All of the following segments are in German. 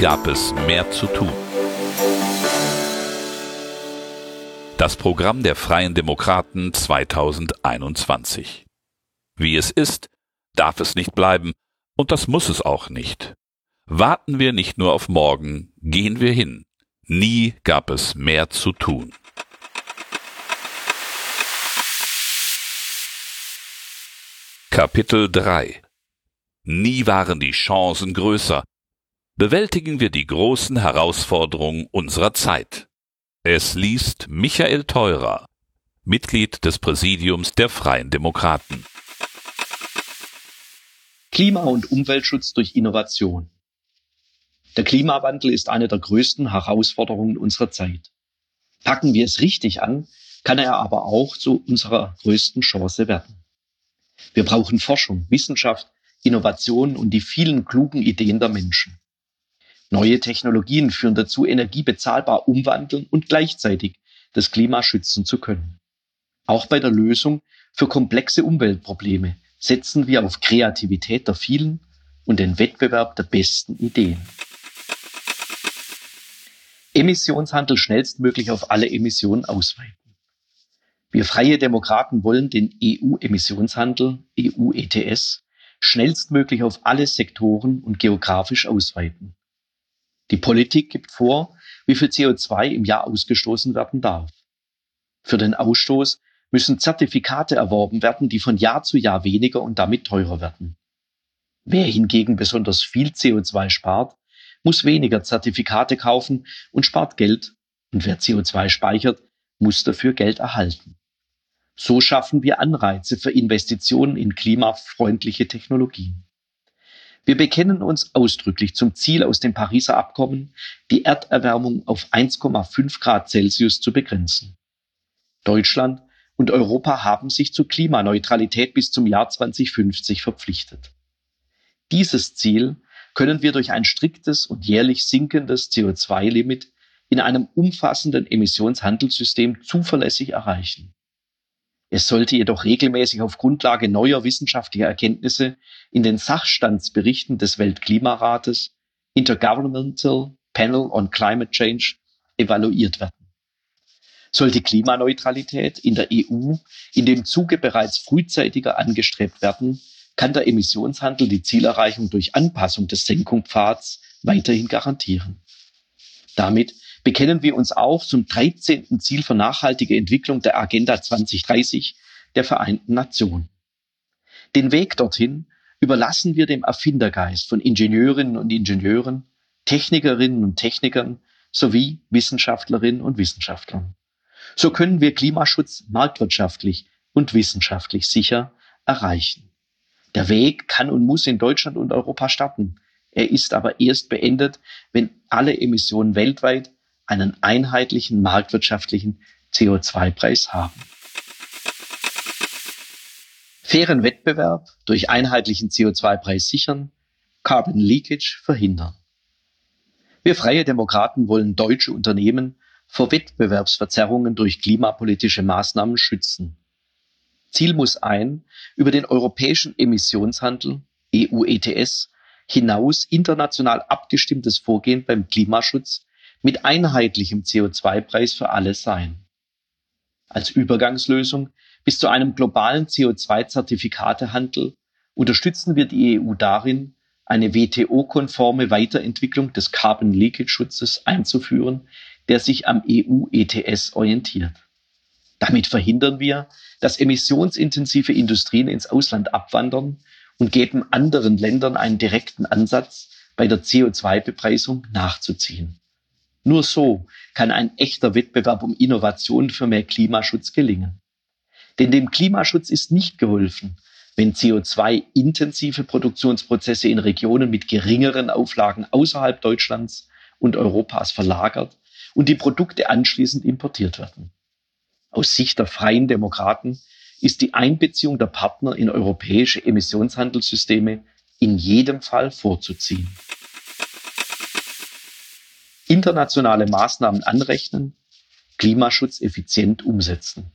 Gab es mehr zu tun. Das Programm der Freien Demokraten 2021. Wie es ist, darf es nicht bleiben, und das muss es auch nicht. Warten wir nicht nur auf morgen, gehen wir hin. Nie gab es mehr zu tun. Kapitel 3 Nie waren die Chancen größer. Bewältigen wir die großen Herausforderungen unserer Zeit. Es liest Michael Theurer, Mitglied des Präsidiums der Freien Demokraten. Klima- und Umweltschutz durch Innovation. Der Klimawandel ist eine der größten Herausforderungen unserer Zeit. Packen wir es richtig an, kann er aber auch zu unserer größten Chance werden. Wir brauchen Forschung, Wissenschaft, Innovation und die vielen klugen Ideen der Menschen. Neue Technologien führen dazu, Energie bezahlbar umwandeln und gleichzeitig das Klima schützen zu können. Auch bei der Lösung für komplexe Umweltprobleme setzen wir auf Kreativität der vielen und den Wettbewerb der besten Ideen. Emissionshandel schnellstmöglich auf alle Emissionen ausweiten. Wir Freie Demokraten wollen den EU-Emissionshandel, EU-ETS, schnellstmöglich auf alle Sektoren und geografisch ausweiten. Die Politik gibt vor, wie viel CO2 im Jahr ausgestoßen werden darf. Für den Ausstoß müssen Zertifikate erworben werden, die von Jahr zu Jahr weniger und damit teurer werden. Wer hingegen besonders viel CO2 spart, muss weniger Zertifikate kaufen und spart Geld. Und wer CO2 speichert, muss dafür Geld erhalten. So schaffen wir Anreize für Investitionen in klimafreundliche Technologien. Wir bekennen uns ausdrücklich zum Ziel aus dem Pariser Abkommen, die Erderwärmung auf 1,5 Grad Celsius zu begrenzen. Deutschland und Europa haben sich zur Klimaneutralität bis zum Jahr 2050 verpflichtet. Dieses Ziel können wir durch ein striktes und jährlich sinkendes CO2-Limit in einem umfassenden Emissionshandelssystem zuverlässig erreichen. Es sollte jedoch regelmäßig auf Grundlage neuer wissenschaftlicher Erkenntnisse in den Sachstandsberichten des Weltklimarates Intergovernmental Panel on Climate Change evaluiert werden. Sollte Klimaneutralität in der EU in dem Zuge bereits frühzeitiger angestrebt werden, kann der Emissionshandel die Zielerreichung durch Anpassung des Senkungspfads weiterhin garantieren. Damit bekennen wir uns auch zum 13. Ziel für nachhaltige Entwicklung der Agenda 2030 der Vereinten Nationen. Den Weg dorthin überlassen wir dem Erfindergeist von Ingenieurinnen und Ingenieuren, Technikerinnen und Technikern sowie Wissenschaftlerinnen und Wissenschaftlern. So können wir Klimaschutz marktwirtschaftlich und wissenschaftlich sicher erreichen. Der Weg kann und muss in Deutschland und Europa starten. Er ist aber erst beendet, wenn alle Emissionen weltweit einen einheitlichen marktwirtschaftlichen CO2-Preis haben. Fairen Wettbewerb durch einheitlichen CO2-Preis sichern, Carbon Leakage verhindern. Wir Freie Demokraten wollen deutsche Unternehmen vor Wettbewerbsverzerrungen durch klimapolitische Maßnahmen schützen. Ziel muss ein, über den europäischen Emissionshandel EU ETS hinaus international abgestimmtes Vorgehen beim Klimaschutz mit einheitlichem CO2-Preis für alle sein. Als Übergangslösung bis zu einem globalen CO2-Zertifikatehandel unterstützen wir die EU darin, eine WTO-konforme Weiterentwicklung des Carbon Leakage-Schutzes einzuführen, der sich am EU-ETS orientiert. Damit verhindern wir, dass emissionsintensive Industrien ins Ausland abwandern und geben anderen Ländern einen direkten Ansatz, bei der CO2-Bepreisung nachzuziehen. Nur so kann ein echter Wettbewerb um Innovationen für mehr Klimaschutz gelingen. Denn dem Klimaschutz ist nicht geholfen, wenn CO2-intensive Produktionsprozesse in Regionen mit geringeren Auflagen außerhalb Deutschlands und Europas verlagert und die Produkte anschließend importiert werden. Aus Sicht der freien Demokraten ist die Einbeziehung der Partner in europäische Emissionshandelssysteme in jedem Fall vorzuziehen internationale Maßnahmen anrechnen, Klimaschutz effizient umsetzen.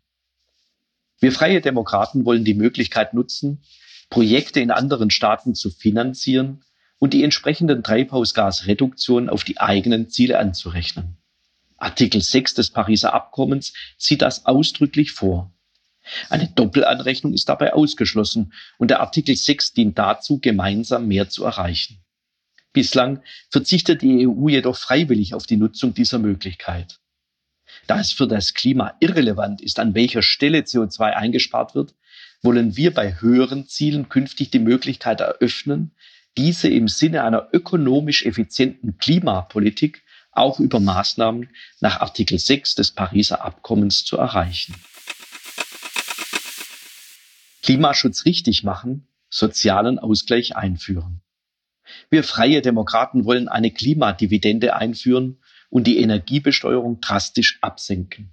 Wir freie Demokraten wollen die Möglichkeit nutzen, Projekte in anderen Staaten zu finanzieren und die entsprechenden Treibhausgasreduktionen auf die eigenen Ziele anzurechnen. Artikel 6 des Pariser Abkommens sieht das ausdrücklich vor. Eine Doppelanrechnung ist dabei ausgeschlossen und der Artikel 6 dient dazu, gemeinsam mehr zu erreichen. Bislang verzichtet die EU jedoch freiwillig auf die Nutzung dieser Möglichkeit. Da es für das Klima irrelevant ist, an welcher Stelle CO2 eingespart wird, wollen wir bei höheren Zielen künftig die Möglichkeit eröffnen, diese im Sinne einer ökonomisch effizienten Klimapolitik auch über Maßnahmen nach Artikel 6 des Pariser Abkommens zu erreichen. Klimaschutz richtig machen, sozialen Ausgleich einführen. Wir freie Demokraten wollen eine Klimadividende einführen und die Energiebesteuerung drastisch absenken.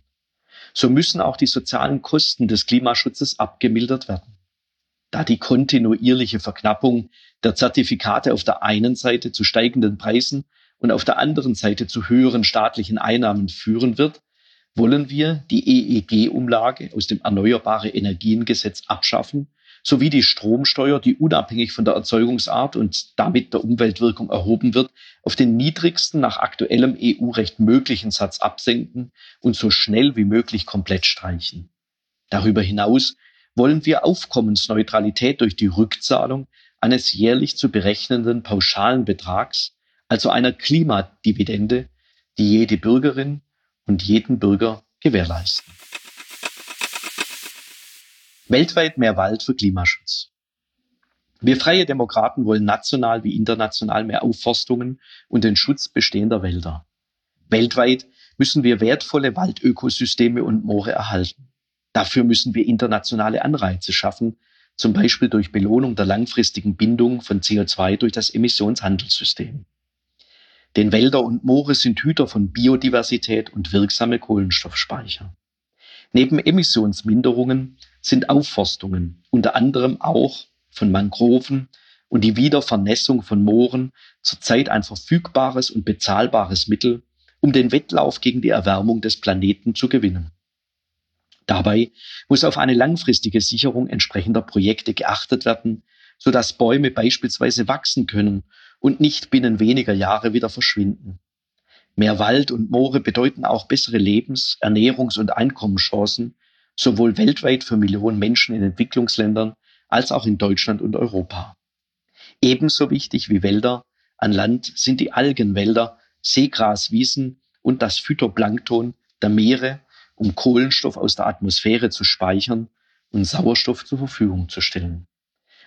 So müssen auch die sozialen Kosten des Klimaschutzes abgemildert werden. Da die kontinuierliche Verknappung der Zertifikate auf der einen Seite zu steigenden Preisen und auf der anderen Seite zu höheren staatlichen Einnahmen führen wird, wollen wir die EEG-Umlage aus dem Erneuerbare Energiengesetz abschaffen sowie die Stromsteuer, die unabhängig von der Erzeugungsart und damit der Umweltwirkung erhoben wird, auf den niedrigsten nach aktuellem EU-Recht möglichen Satz absenken und so schnell wie möglich komplett streichen. Darüber hinaus wollen wir Aufkommensneutralität durch die Rückzahlung eines jährlich zu berechnenden pauschalen Betrags, also einer Klimadividende, die jede Bürgerin und jeden Bürger gewährleisten. Weltweit mehr Wald für Klimaschutz. Wir freie Demokraten wollen national wie international mehr Aufforstungen und den Schutz bestehender Wälder. Weltweit müssen wir wertvolle Waldökosysteme und Moore erhalten. Dafür müssen wir internationale Anreize schaffen, zum Beispiel durch Belohnung der langfristigen Bindung von CO2 durch das Emissionshandelssystem. Denn Wälder und Moore sind Hüter von Biodiversität und wirksame Kohlenstoffspeicher. Neben Emissionsminderungen sind Aufforstungen, unter anderem auch von Mangroven und die Wiedervernässung von Mooren zurzeit ein verfügbares und bezahlbares Mittel, um den Wettlauf gegen die Erwärmung des Planeten zu gewinnen. Dabei muss auf eine langfristige Sicherung entsprechender Projekte geachtet werden, sodass Bäume beispielsweise wachsen können und nicht binnen weniger Jahre wieder verschwinden. Mehr Wald und Moore bedeuten auch bessere Lebens-, Ernährungs- und Einkommenschancen, sowohl weltweit für Millionen Menschen in Entwicklungsländern als auch in Deutschland und Europa. Ebenso wichtig wie Wälder an Land sind die Algenwälder, Seegraswiesen und das Phytoplankton der Meere, um Kohlenstoff aus der Atmosphäre zu speichern und Sauerstoff zur Verfügung zu stellen.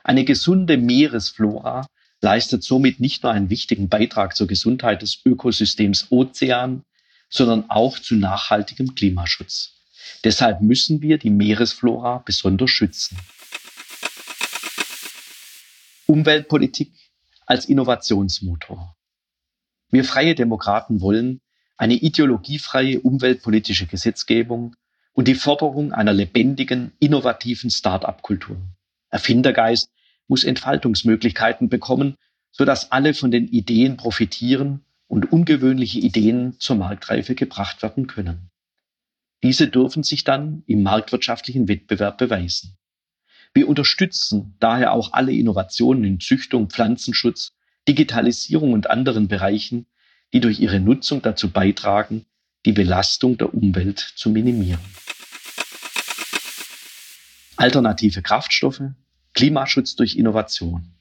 Eine gesunde Meeresflora leistet somit nicht nur einen wichtigen Beitrag zur Gesundheit des Ökosystems Ozean, sondern auch zu nachhaltigem Klimaschutz. Deshalb müssen wir die Meeresflora besonders schützen. Umweltpolitik als Innovationsmotor. Wir freie Demokraten wollen eine ideologiefreie umweltpolitische Gesetzgebung und die Forderung einer lebendigen, innovativen Start-up-Kultur. Erfindergeist muss Entfaltungsmöglichkeiten bekommen, sodass alle von den Ideen profitieren und ungewöhnliche Ideen zur Marktreife gebracht werden können. Diese dürfen sich dann im marktwirtschaftlichen Wettbewerb beweisen. Wir unterstützen daher auch alle Innovationen in Züchtung, Pflanzenschutz, Digitalisierung und anderen Bereichen, die durch ihre Nutzung dazu beitragen, die Belastung der Umwelt zu minimieren. Alternative Kraftstoffe, Klimaschutz durch Innovation.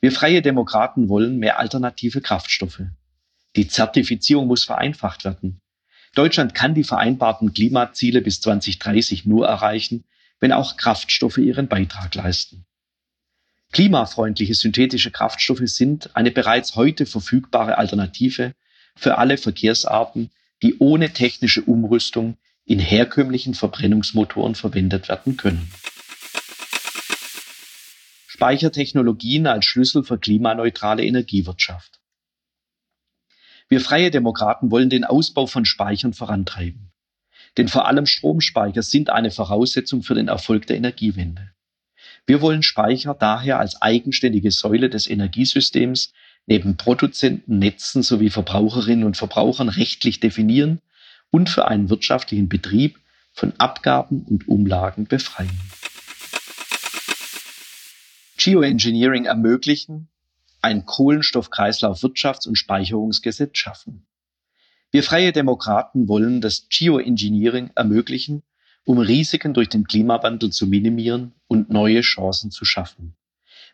Wir freie Demokraten wollen mehr alternative Kraftstoffe. Die Zertifizierung muss vereinfacht werden. Deutschland kann die vereinbarten Klimaziele bis 2030 nur erreichen, wenn auch Kraftstoffe ihren Beitrag leisten. Klimafreundliche synthetische Kraftstoffe sind eine bereits heute verfügbare Alternative für alle Verkehrsarten, die ohne technische Umrüstung in herkömmlichen Verbrennungsmotoren verwendet werden können. Speichertechnologien als Schlüssel für klimaneutrale Energiewirtschaft. Wir freie Demokraten wollen den Ausbau von Speichern vorantreiben. Denn vor allem Stromspeicher sind eine Voraussetzung für den Erfolg der Energiewende. Wir wollen Speicher daher als eigenständige Säule des Energiesystems neben Produzenten, Netzen sowie Verbraucherinnen und Verbrauchern rechtlich definieren und für einen wirtschaftlichen Betrieb von Abgaben und Umlagen befreien. Geoengineering ermöglichen, ein Kohlenstoffkreislauf-Wirtschafts- und Speicherungsgesetz schaffen. Wir Freie Demokraten wollen das Geoengineering ermöglichen, um Risiken durch den Klimawandel zu minimieren und neue Chancen zu schaffen.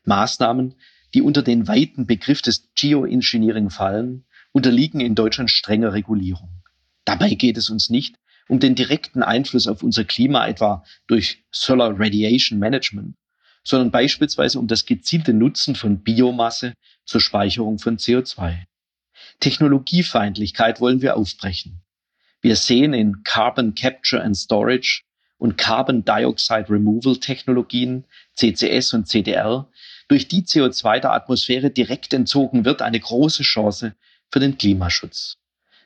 Maßnahmen, die unter den weiten Begriff des Geoengineering fallen, unterliegen in Deutschland strenger Regulierung. Dabei geht es uns nicht um den direkten Einfluss auf unser Klima etwa durch Solar Radiation Management, sondern beispielsweise um das gezielte Nutzen von Biomasse zur Speicherung von CO2. Technologiefeindlichkeit wollen wir aufbrechen. Wir sehen in Carbon Capture and Storage und Carbon Dioxide Removal Technologien, CCS und CDR, durch die CO2 der Atmosphäre direkt entzogen wird, eine große Chance für den Klimaschutz.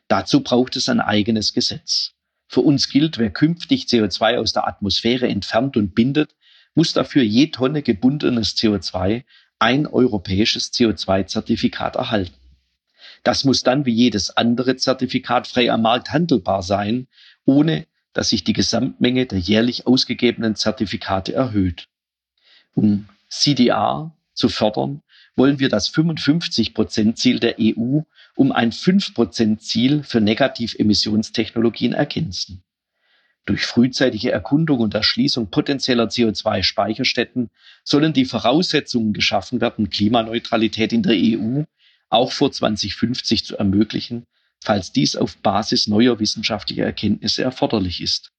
Dazu braucht es ein eigenes Gesetz. Für uns gilt, wer künftig CO2 aus der Atmosphäre entfernt und bindet, muss dafür je Tonne gebundenes CO2 ein europäisches CO2-Zertifikat erhalten. Das muss dann wie jedes andere Zertifikat frei am Markt handelbar sein, ohne dass sich die Gesamtmenge der jährlich ausgegebenen Zertifikate erhöht. Um CDR zu fördern, wollen wir das 55-Prozent-Ziel der EU um ein 5-Prozent-Ziel für Negativemissionstechnologien ergänzen. Durch frühzeitige Erkundung und Erschließung potenzieller CO2-Speicherstätten sollen die Voraussetzungen geschaffen werden, Klimaneutralität in der EU auch vor 2050 zu ermöglichen, falls dies auf Basis neuer wissenschaftlicher Erkenntnisse erforderlich ist.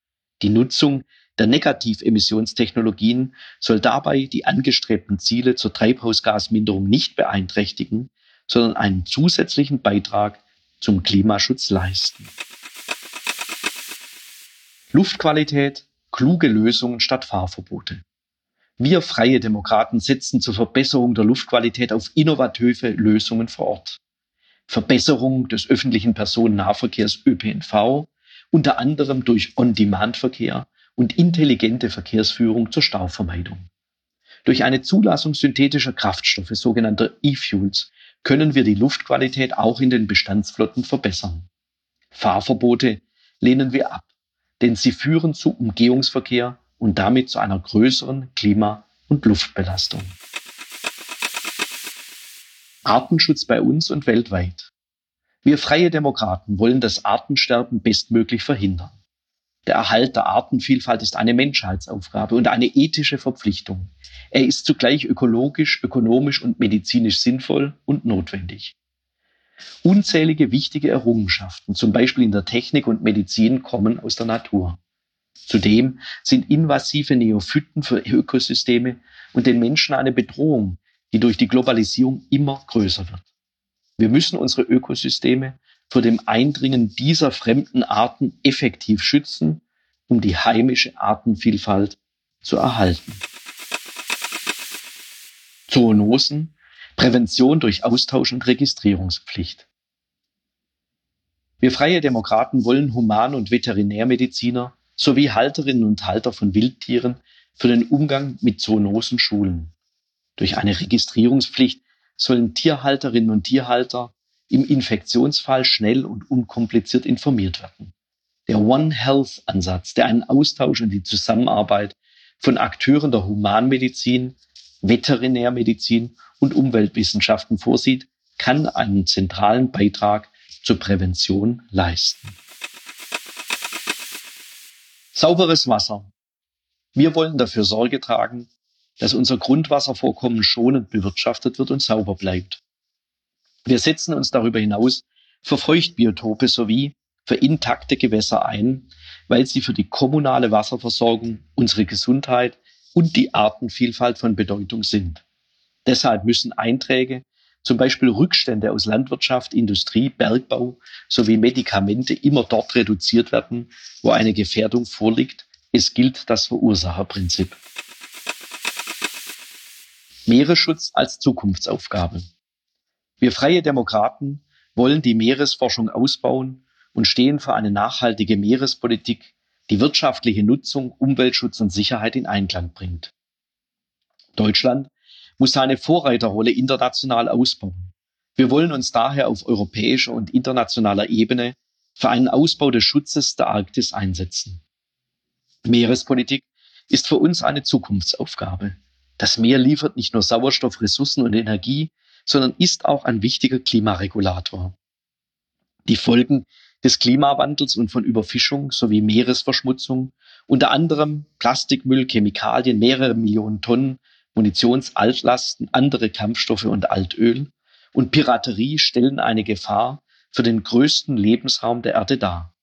Die Nutzung der Negativemissionstechnologien soll dabei die angestrebten Ziele zur Treibhausgasminderung nicht beeinträchtigen, sondern einen zusätzlichen Beitrag zum Klimaschutz leisten. Luftqualität, kluge Lösungen statt Fahrverbote. Wir freie Demokraten setzen zur Verbesserung der Luftqualität auf innovative Lösungen vor Ort. Verbesserung des öffentlichen Personennahverkehrs ÖPNV, unter anderem durch On-Demand-Verkehr und intelligente Verkehrsführung zur Stauvermeidung. Durch eine Zulassung synthetischer Kraftstoffe, sogenannter E-Fuels, können wir die Luftqualität auch in den Bestandsflotten verbessern. Fahrverbote lehnen wir ab denn sie führen zu Umgehungsverkehr und damit zu einer größeren Klima- und Luftbelastung. Artenschutz bei uns und weltweit. Wir freie Demokraten wollen das Artensterben bestmöglich verhindern. Der Erhalt der Artenvielfalt ist eine Menschheitsaufgabe und eine ethische Verpflichtung. Er ist zugleich ökologisch, ökonomisch und medizinisch sinnvoll und notwendig. Unzählige wichtige Errungenschaften, zum Beispiel in der Technik und Medizin, kommen aus der Natur. Zudem sind invasive Neophyten für Ökosysteme und den Menschen eine Bedrohung, die durch die Globalisierung immer größer wird. Wir müssen unsere Ökosysteme vor dem Eindringen dieser fremden Arten effektiv schützen, um die heimische Artenvielfalt zu erhalten. Zoonosen Prävention durch Austausch und Registrierungspflicht. Wir Freie Demokraten wollen Human- und Veterinärmediziner sowie Halterinnen und Halter von Wildtieren für den Umgang mit Zoonosen schulen. Durch eine Registrierungspflicht sollen Tierhalterinnen und Tierhalter im Infektionsfall schnell und unkompliziert informiert werden. Der One Health Ansatz, der einen Austausch und die Zusammenarbeit von Akteuren der Humanmedizin, Veterinärmedizin und Umweltwissenschaften vorsieht, kann einen zentralen Beitrag zur Prävention leisten. Sauberes Wasser. Wir wollen dafür Sorge tragen, dass unser Grundwasservorkommen schonend bewirtschaftet wird und sauber bleibt. Wir setzen uns darüber hinaus für Feuchtbiotope sowie für intakte Gewässer ein, weil sie für die kommunale Wasserversorgung, unsere Gesundheit und die Artenvielfalt von Bedeutung sind. Deshalb müssen Einträge, zum Beispiel Rückstände aus Landwirtschaft, Industrie, Bergbau sowie Medikamente immer dort reduziert werden, wo eine Gefährdung vorliegt. Es gilt das Verursacherprinzip. Meeresschutz als Zukunftsaufgabe. Wir freie Demokraten wollen die Meeresforschung ausbauen und stehen für eine nachhaltige Meerespolitik, die wirtschaftliche Nutzung, Umweltschutz und Sicherheit in Einklang bringt. Deutschland muss seine Vorreiterrolle international ausbauen. Wir wollen uns daher auf europäischer und internationaler Ebene für einen Ausbau des Schutzes der Arktis einsetzen. Meerespolitik ist für uns eine Zukunftsaufgabe. Das Meer liefert nicht nur Sauerstoff, Ressourcen und Energie, sondern ist auch ein wichtiger Klimaregulator. Die Folgen des Klimawandels und von Überfischung sowie Meeresverschmutzung, unter anderem Plastikmüll, Chemikalien, mehrere Millionen Tonnen, Munitionsaltlasten, andere Kampfstoffe und Altöl und Piraterie stellen eine Gefahr für den größten Lebensraum der Erde dar.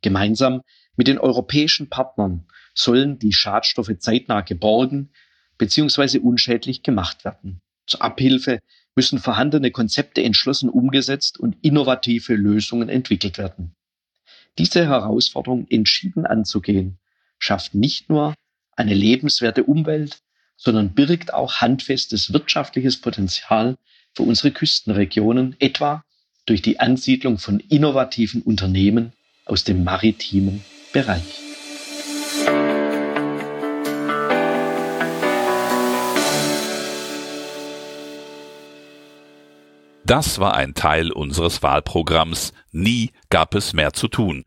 Gemeinsam mit den europäischen Partnern sollen die Schadstoffe zeitnah geborgen bzw. unschädlich gemacht werden. Zur Abhilfe müssen vorhandene Konzepte entschlossen umgesetzt und innovative Lösungen entwickelt werden. Diese Herausforderung entschieden anzugehen, schafft nicht nur eine lebenswerte Umwelt, sondern birgt auch handfestes wirtschaftliches Potenzial für unsere Küstenregionen, etwa durch die Ansiedlung von innovativen Unternehmen aus dem maritimen Bereich. Das war ein Teil unseres Wahlprogramms Nie gab es mehr zu tun.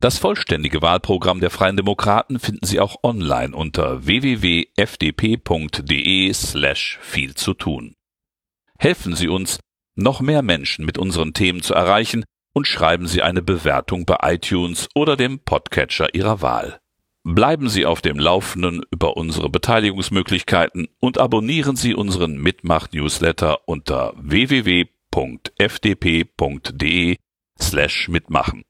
Das vollständige Wahlprogramm der Freien Demokraten finden Sie auch online unter www.fdp.de slash viel zu tun. Helfen Sie uns, noch mehr Menschen mit unseren Themen zu erreichen und schreiben Sie eine Bewertung bei iTunes oder dem Podcatcher Ihrer Wahl. Bleiben Sie auf dem Laufenden über unsere Beteiligungsmöglichkeiten und abonnieren Sie unseren Mitmach-Newsletter unter www.fdp.de slash mitmachen.